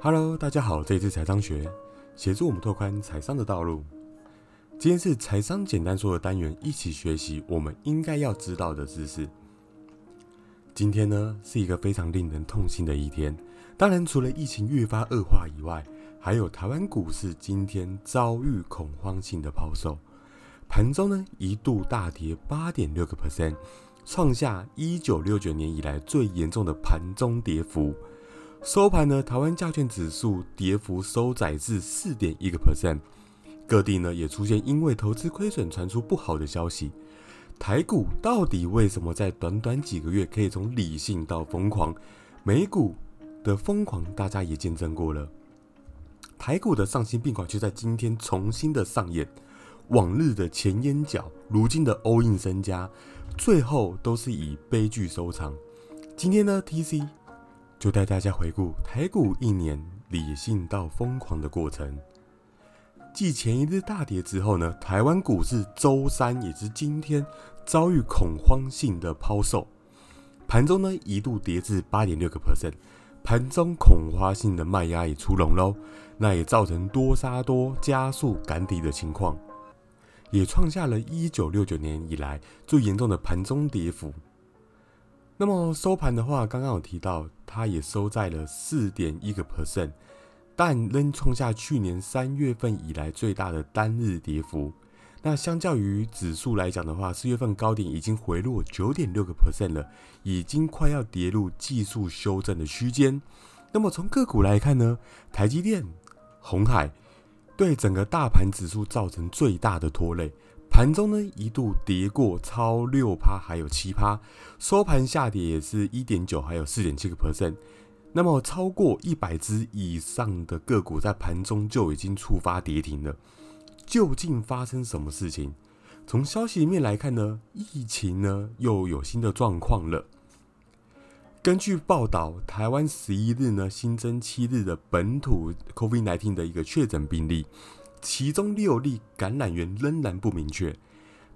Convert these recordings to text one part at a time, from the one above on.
Hello，大家好，这里是财商学，协助我们拓宽财商的道路。今天是财商简单说的单元，一起学习我们应该要知道的知识。今天呢是一个非常令人痛心的一天，当然除了疫情越发恶化以外，还有台湾股市今天遭遇恐慌性的抛售，盘中呢一度大跌八点六个 percent。创下一九六九年以来最严重的盘中跌幅，收盘呢，台湾加权指数跌幅收窄至四点一个 percent。各地呢也出现因为投资亏损传出不好的消息。台股到底为什么在短短几个月可以从理性到疯狂？美股的疯狂大家也见证过了，台股的丧心病狂却在今天重新的上演。往日的前烟角，如今的欧印身家，最后都是以悲剧收场。今天呢，TC 就带大家回顾台股一年理性到疯狂的过程。继前一日大跌之后呢，台湾股市周三也是今天遭遇恐慌性的抛售，盘中呢一度跌至八点六个 percent，盘中恐慌性的卖压也出笼喽，那也造成多杀多加速赶底的情况。也创下了一九六九年以来最严重的盘中跌幅。那么收盘的话，刚刚有提到，它也收在了四点一个 percent，但仍创下去年三月份以来最大的单日跌幅。那相较于指数来讲的话，四月份高点已经回落九点六个 percent 了，已经快要跌入技术修正的区间。那么从个股来看呢，台积电、红海。对整个大盘指数造成最大的拖累，盘中呢一度跌过超六趴，还有七趴，收盘下跌也是一点九，还有四点七个 percent。那么超过一百只以上的个股在盘中就已经触发跌停了。究竟发生什么事情？从消息面来看呢，疫情呢又有新的状况了。根据报道，台湾十一日呢新增七日的本土 COVID-19 的一个确诊病例，其中六例感染源仍然不明确。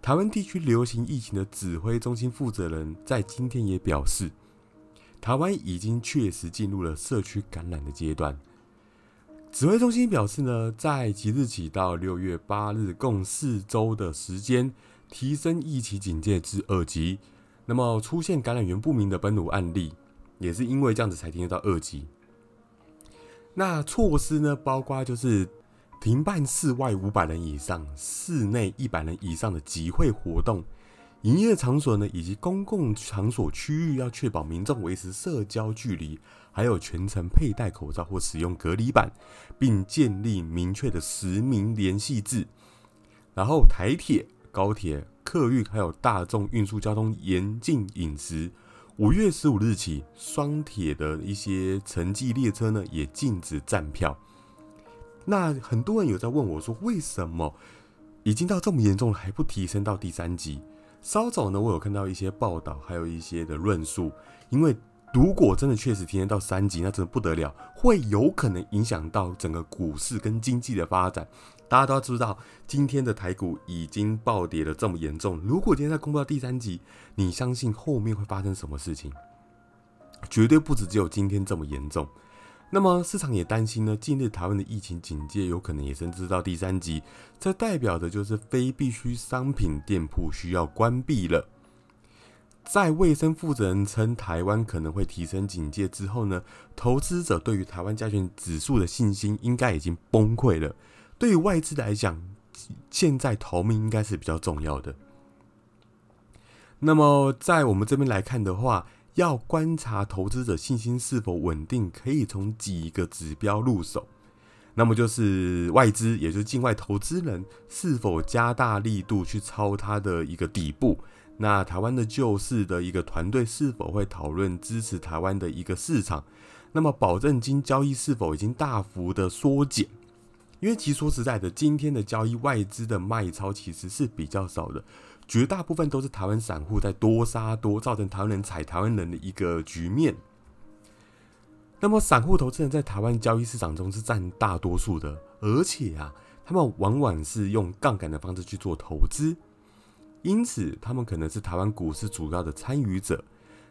台湾地区流行疫情的指挥中心负责人在今天也表示，台湾已经确实进入了社区感染的阶段。指挥中心表示呢，在即日起到六月八日共四周的时间，提升疫情警戒至二级。那么出现感染源不明的本土案例，也是因为这样子才听得到二级。那措施呢，包括就是停办室外五百人以上、室内一百人以上的集会活动，营业场所呢以及公共场所区域要确保民众维持社交距离，还有全程佩戴口罩或使用隔离板，并建立明确的实名联系制。然后台铁、高铁。客运还有大众运输交通严禁饮食。五月十五日起，双铁的一些城际列车呢也禁止站票。那很多人有在问我说，为什么已经到这么严重了还不提升到第三级？稍早呢，我有看到一些报道，还有一些的论述，因为。如果真的确实提升到三级，那真的不得了，会有可能影响到整个股市跟经济的发展。大家都要知道，今天的台股已经暴跌了这么严重，如果今天再公布到第三级，你相信后面会发生什么事情？绝对不止只有今天这么严重。那么市场也担心呢，近日台湾的疫情警戒有可能也升至到第三级，这代表的就是非必需商品店铺需要关闭了。在卫生负责人称台湾可能会提升警戒之后呢，投资者对于台湾加权指数的信心应该已经崩溃了。对于外资来讲，现在逃命应该是比较重要的。那么在我们这边来看的话，要观察投资者信心是否稳定，可以从几个指标入手。那么就是外资，也就是境外投资人是否加大力度去抄它的一个底部。那台湾的救市的一个团队是否会讨论支持台湾的一个市场？那么保证金交易是否已经大幅的缩减？因为其实说实在的，今天的交易外资的卖超其实是比较少的，绝大部分都是台湾散户在多杀多，造成台湾人踩台湾人的一个局面。那么散户投资人在台湾交易市场中是占大多数的，而且啊，他们往往是用杠杆的方式去做投资。因此，他们可能是台湾股市主要的参与者。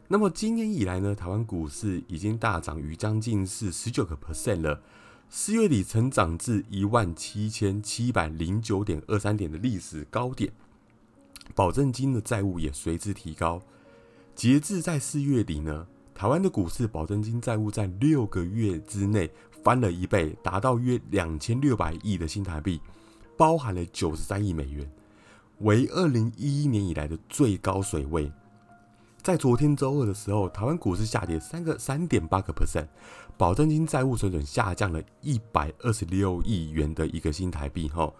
那么今年以来呢，台湾股市已经大涨逾将近是十九个 percent 了。四月底成长至一万七千七百零九点二三点的历史高点，保证金的债务也随之提高。截至在四月底呢，台湾的股市保证金债务在六个月之内翻了一倍，达到约两千六百亿的新台币，包含了九十三亿美元，为二零一一年以来的最高水位。在昨天周二的时候，台湾股市下跌三个三点八个 percent，保证金债务水准下降了一百二十六亿元的一个新台币哈，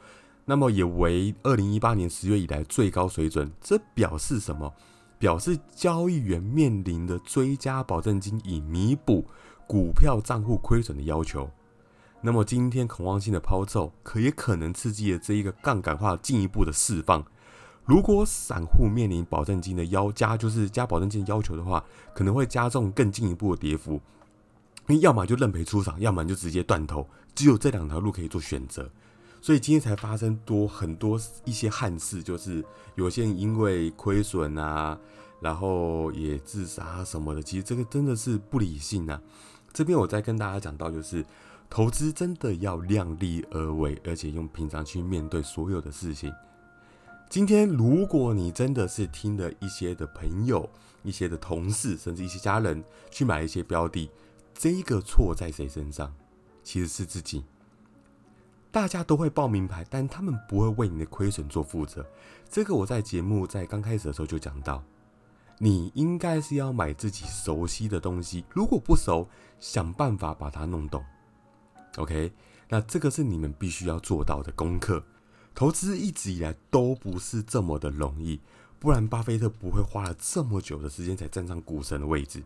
那么也为二零一八年十月以来最高水准。这表示什么？表示交易员面临的追加保证金以弥补股票账户亏损的要求。那么今天恐慌性的抛售，可也可能刺激了这一个杠杆化进一步的释放。如果散户面临保证金的要加，就是加保证金要求的话，可能会加重更进一步的跌幅。因为要么就认赔出场，要么就直接断头，只有这两条路可以做选择。所以今天才发生多很多一些憾事，就是有些人因为亏损啊，然后也自杀什么的。其实这个真的是不理性啊。这边我再跟大家讲到，就是投资真的要量力而为，而且用平常去面对所有的事情。今天，如果你真的是听了一些的朋友、一些的同事，甚至一些家人去买一些标的，这个错在谁身上？其实是自己。大家都会报名牌，但他们不会为你的亏损做负责。这个我在节目在刚开始的时候就讲到，你应该是要买自己熟悉的东西，如果不熟，想办法把它弄懂。OK，那这个是你们必须要做到的功课。投资一直以来都不是这么的容易，不然巴菲特不会花了这么久的时间才站上股神的位置。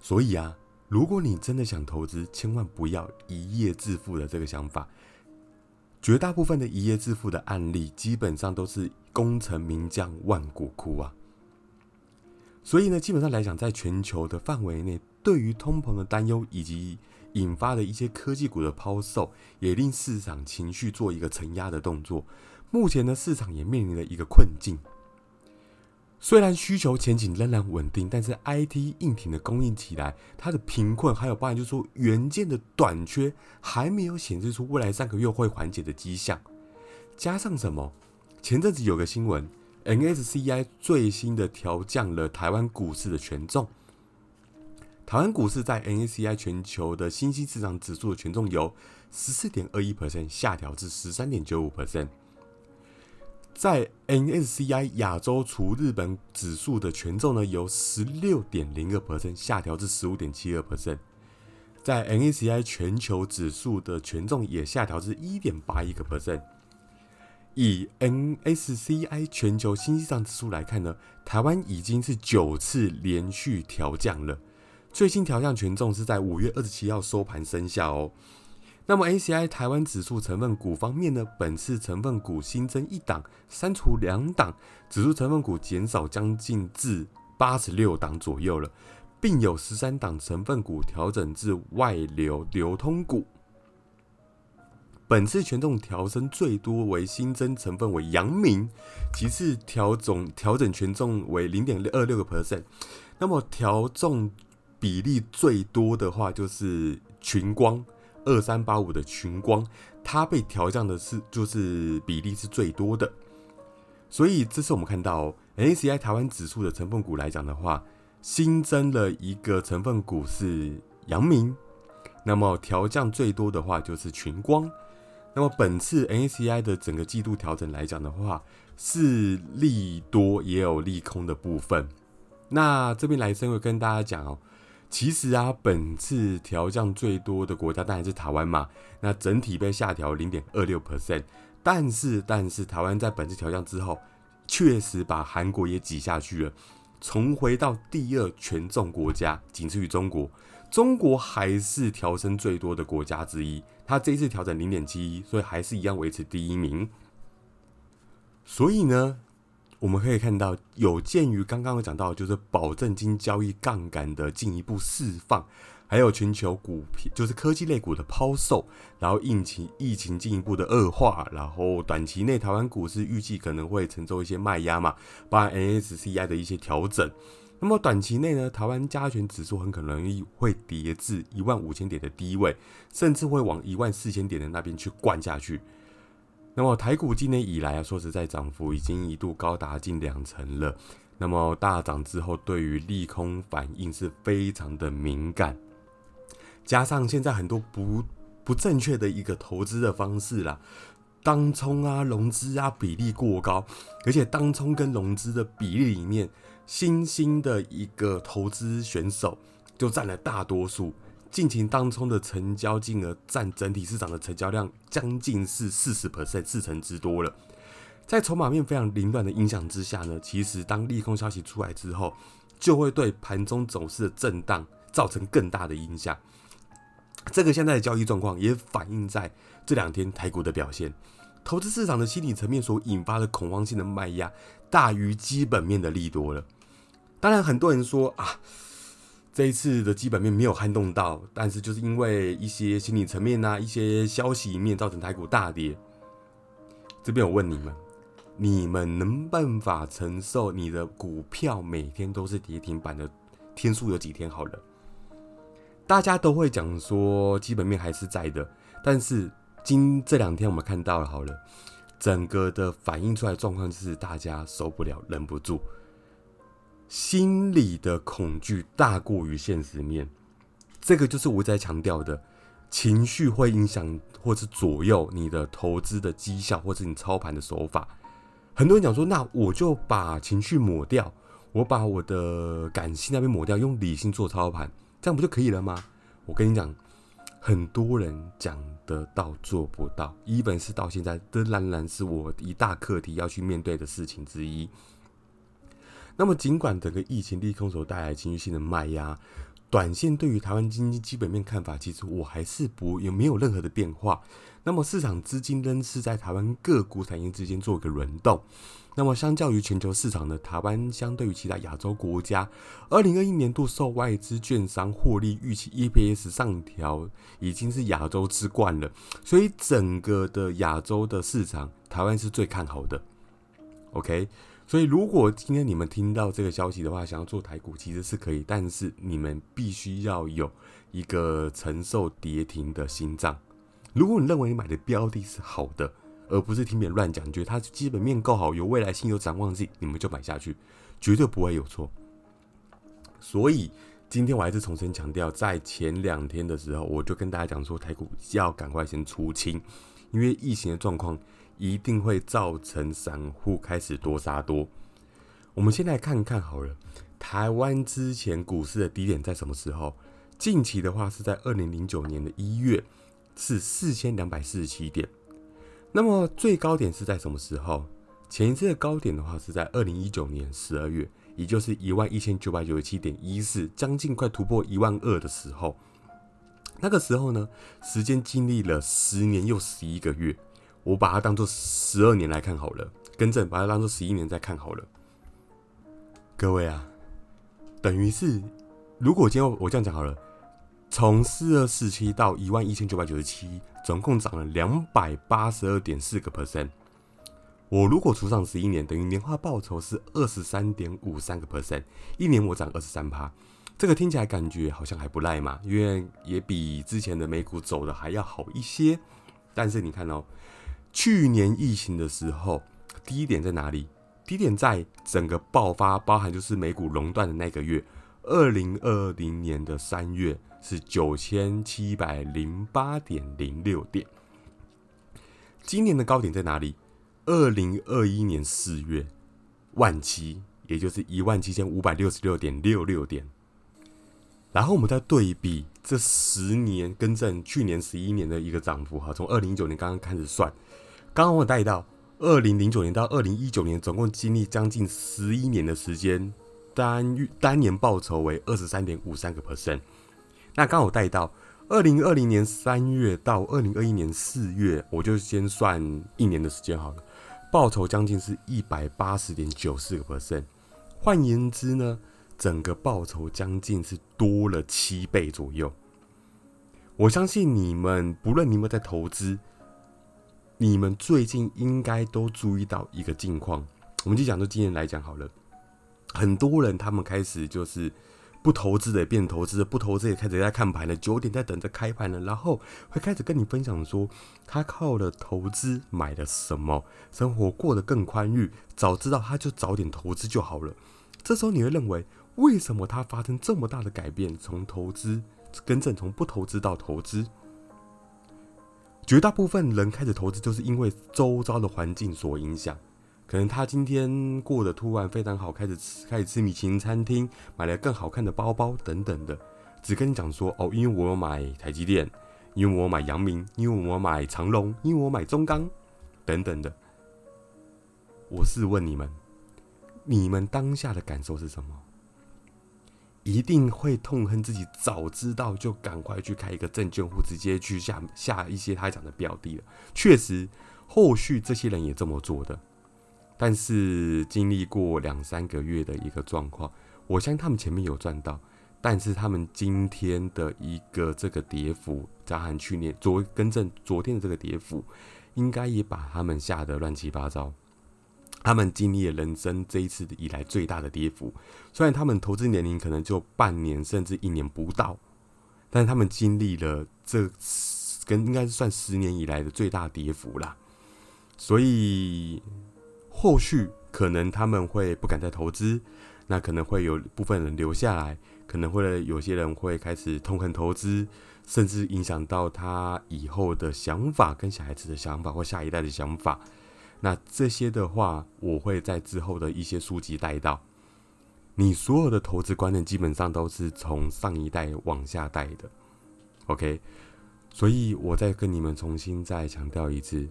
所以啊，如果你真的想投资，千万不要一夜致富的这个想法。绝大部分的一夜致富的案例，基本上都是功成名将万骨枯啊。所以呢，基本上来讲，在全球的范围内，对于通膨的担忧以及引发的一些科技股的抛售，也令市场情绪做一个承压的动作。目前的市场也面临了一个困境。虽然需求前景仍然稳定，但是 IT 硬体的供应起来，它的贫困还有包含就是说元件的短缺，还没有显示出未来三个月会缓解的迹象。加上什么？前阵子有个新闻，NSCI 最新的调降了台湾股市的权重。台湾股市在 N S C I 全球的新兴市场指数的权重由十四点二一 percent 下调至十三点九五 percent，在 NSCI 亚洲除日本指数的权重呢由十六点零二 percent 下调至十五点七二 percent，在 NSCI 全球指数的权重也下调至一点八一个 percent。以 NSCI 全球新兴市场指数来看呢，台湾已经是九次连续调降了。最新调降权重是在五月二十七号收盘生效哦。那么 ACI 台湾指数成分股方面呢，本次成分股新增一档，删除两档，指数成分股减少将近至八十六档左右了，并有十三档成分股调整至外流流通股。本次权重调升最多为新增成分为阳明，其次调总调整权重为零点二六个 percent，那么调重。比例最多的话就是群光二三八五的群光，它被调降的是就是比例是最多的，所以这次我们看到 A C I 台湾指数的成分股来讲的话，新增了一个成分股是阳明，那么调降最多的话就是群光，那么本次 A C I 的整个季度调整来讲的话，是利多也有利空的部分，那这边来生会跟大家讲哦。其实啊，本次调降最多的国家当然是台湾嘛。那整体被下调零点二六 percent，但是但是台湾在本次调降之后，确实把韩国也挤下去了，重回到第二权重国家，仅次于中国。中国还是调升最多的国家之一，它这一次调整零点七一，所以还是一样维持第一名。所以呢？我们可以看到，有鉴于刚刚有讲到，就是保证金交易杠杆的进一步释放，还有全球股票就是科技类股的抛售，然后疫情疫情进一步的恶化，然后短期内台湾股市预计可能会承受一些卖压嘛，包含 NSCI 的一些调整，那么短期内呢，台湾加权指数很可能会跌至一万五千点的低位，甚至会往一万四千点的那边去灌下去。那么台股今年以来啊，说实在，涨幅已经一度高达近两成了。那么大涨之后，对于利空反应是非常的敏感，加上现在很多不不正确的一个投资的方式啦，当冲啊、融资啊比例过高，而且当冲跟融资的比例里面，新兴的一个投资选手就占了大多数。近期当冲的成交金额占整体市场的成交量将近是四十 percent，四成之多了。在筹码面非常凌乱的影响之下呢，其实当利空消息出来之后，就会对盘中走势的震荡造成更大的影响。这个现在的交易状况也反映在这两天台股的表现，投资市场的心理层面所引发的恐慌性的卖压大于基本面的利多了。当然，很多人说啊，这一次的基本面没有撼动到，但是就是因为一些心理层面啊、一些消息面造成台股大跌。这边我问你们。你们能办法承受你的股票每天都是跌停板的天数有几天？好了，大家都会讲说基本面还是在的，但是今这两天我们看到了，好了，整个的反映出来的状况是大家受不了，忍不住，心理的恐惧大过于现实面，这个就是我在强调的，情绪会影响或是左右你的投资的绩效，或是你操盘的手法。很多人讲说，那我就把情绪抹掉，我把我的感性那边抹掉，用理性做操盘，这样不就可以了吗？我跟你讲，很多人讲得到做不到，一本是到现在，这仍然是我一大课题要去面对的事情之一。那么，尽管整个疫情利空所带来情绪性的卖压。短线对于台湾经济基本面看法，其实我还是不也没有任何的变化。那么市场资金仍是在台湾各股产业之间做一个轮动。那么相较于全球市场呢，台湾相对于其他亚洲国家，二零二一年度受外资券商获利预期 EPS 上调，已经是亚洲之冠了。所以整个的亚洲的市场，台湾是最看好的。OK。所以，如果今天你们听到这个消息的话，想要做台股其实是可以，但是你们必须要有一个承受跌停的心脏。如果你认为你买的标的是好的，而不是听别人乱讲，你觉得它基本面够好，有未来性，有展望性，你们就买下去，绝对不会有错。所以，今天我还是重新强调，在前两天的时候，我就跟大家讲说，台股要赶快先出清，因为疫情的状况。一定会造成散户开始多杀多。我们先来看看好了，台湾之前股市的低点在什么时候？近期的话是在二零零九年的一月，是四千两百四十七点。那么最高点是在什么时候？前一次的高点的话是在二零一九年十二月，也就是一万一千九百九十七点一四，将近快突破一万二的时候。那个时候呢，时间经历了十年又十一个月。我把它当做十二年来看好了，更正，把它当做十一年再看好了。各位啊，等于是，如果今天我这样讲好了，从四二四七到一万一千九百九十七，总共涨了两百八十二点四个 percent。我如果除上十一年，等于年化报酬是二十三点五三个 percent，一年我涨二十三趴，这个听起来感觉好像还不赖嘛，因为也比之前的美股走的还要好一些。但是你看哦。去年疫情的时候，低点在哪里？低点在整个爆发，包含就是美股熔断的那个月，二零二零年的三月是九千七百零八点零六点。今年的高点在哪里？二零二一年四月，万七，也就是一万七千五百六十六点六六点。然后我们再对比这十年，更正去年十一年的一个涨幅哈，从二零一九年刚刚开始算。刚刚我带到二零零九年到二零一九年，总共经历将近十一年的时间，单月单年报酬为二十三点五三个 percent。那刚好带到二零二零年三月到二零二一年四月，我就先算一年的时间好了，报酬将近是一百八十点九四个 percent。换言之呢，整个报酬将近是多了七倍左右。我相信你们，不论你们在投资。你们最近应该都注意到一个境况，我们就讲，到今年来讲好了。很多人他们开始就是不投资的变投资，不投资也开始在看盘了，九点在等着开盘了，然后会开始跟你分享说他靠了投资买了什么，生活过得更宽裕，早知道他就早点投资就好了。这时候你会认为，为什么他发生这么大的改变，从投资更正，从不投资到投资？绝大部分人开始投资，就是因为周遭的环境所影响。可能他今天过得突然非常好，开始吃开始吃米其林餐厅，买了更好看的包包等等的，只跟你讲说哦，因为我有买台积电，因为我买阳明，因为我买长隆，因为我买中钢等等的。我是问你们，你们当下的感受是什么？一定会痛恨自己，早知道就赶快去开一个证券户，直接去下下一些他讲的标的了。确实，后续这些人也这么做的，但是经历过两三个月的一个状况，我相信他们前面有赚到，但是他们今天的一个这个跌幅，加上去年昨更正昨天的这个跌幅，应该也把他们吓得乱七八糟。他们经历了人生这一次以来最大的跌幅，虽然他们投资年龄可能就半年甚至一年不到，但他们经历了这跟应该是算十年以来的最大跌幅啦。所以后续可能他们会不敢再投资，那可能会有部分人留下来，可能会有些人会开始痛恨投资，甚至影响到他以后的想法、跟小孩子的想法或下一代的想法。那这些的话，我会在之后的一些书籍带到。你所有的投资观念基本上都是从上一代往下带的，OK？所以我再跟你们重新再强调一次：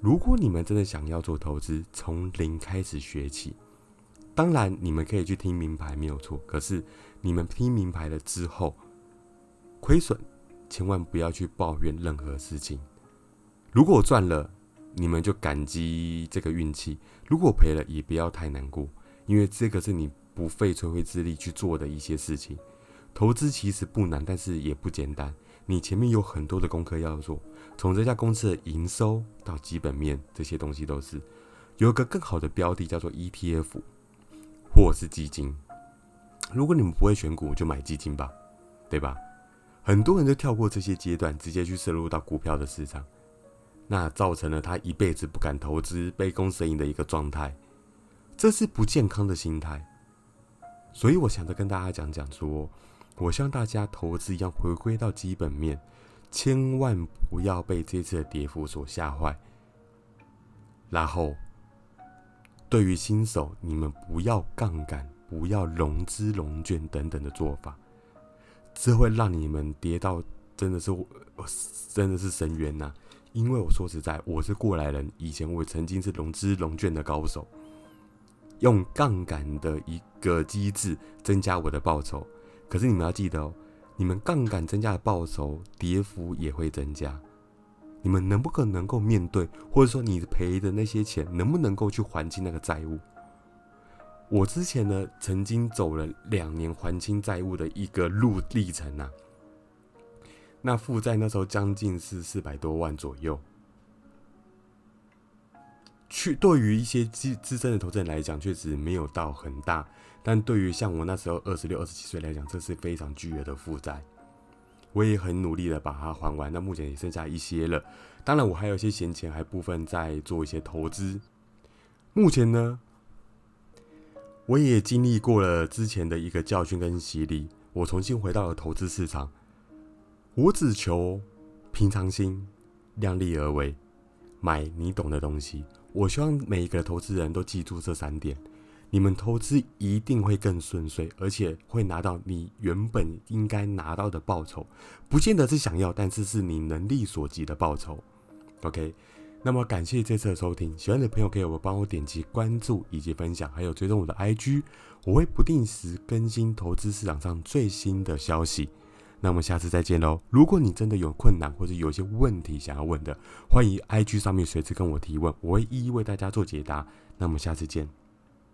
如果你们真的想要做投资，从零开始学起。当然，你们可以去听名牌没有错，可是你们听名牌了之后，亏损千万不要去抱怨任何事情。如果我赚了，你们就感激这个运气，如果赔了也不要太难过，因为这个是你不费吹灰之力去做的一些事情。投资其实不难，但是也不简单。你前面有很多的功课要做，从这家公司的营收到基本面，这些东西都是有一个更好的标的叫做 ETF 或是基金。如果你们不会选股，就买基金吧，对吧？很多人都跳过这些阶段，直接去深入到股票的市场。那造成了他一辈子不敢投资、杯弓蛇影的一个状态，这是不健康的心态。所以我想着跟大家讲讲说，我希望大家投资一样回归到基本面，千万不要被这次的跌幅所吓坏。然后，对于新手，你们不要杠杆，不要融资融券等等的做法，这会让你们跌到真的是真的是深渊呐。因为我说实在，我是过来人，以前我曾经是融资融券的高手，用杠杆的一个机制增加我的报酬。可是你们要记得哦，你们杠杆增加的报酬，跌幅也会增加。你们能不可能够面对，或者说你赔的那些钱，能不能够去还清那个债务？我之前呢，曾经走了两年还清债务的一个路历程呐。那负债那时候将近是四百多万左右，去对于一些资资深的投资人来讲，确实没有到很大，但对于像我那时候二十六、二十七岁来讲，这是非常巨额的负债。我也很努力的把它还完，那目前也剩下一些了。当然，我还有一些闲钱，还部分在做一些投资。目前呢，我也经历过了之前的一个教训跟洗礼，我重新回到了投资市场。我只求平常心，量力而为，买你懂的东西。我希望每一个投资人都记住这三点，你们投资一定会更顺遂，而且会拿到你原本应该拿到的报酬，不见得是想要，但是是你能力所及的报酬。OK，那么感谢这次的收听，喜欢的朋友可以帮我点击关注以及分享，还有追踪我的 IG，我会不定时更新投资市场上最新的消息。那我们下次再见喽！如果你真的有困难或者有些问题想要问的，欢迎 IG 上面随时跟我提问，我会一一为大家做解答。那我们下次见。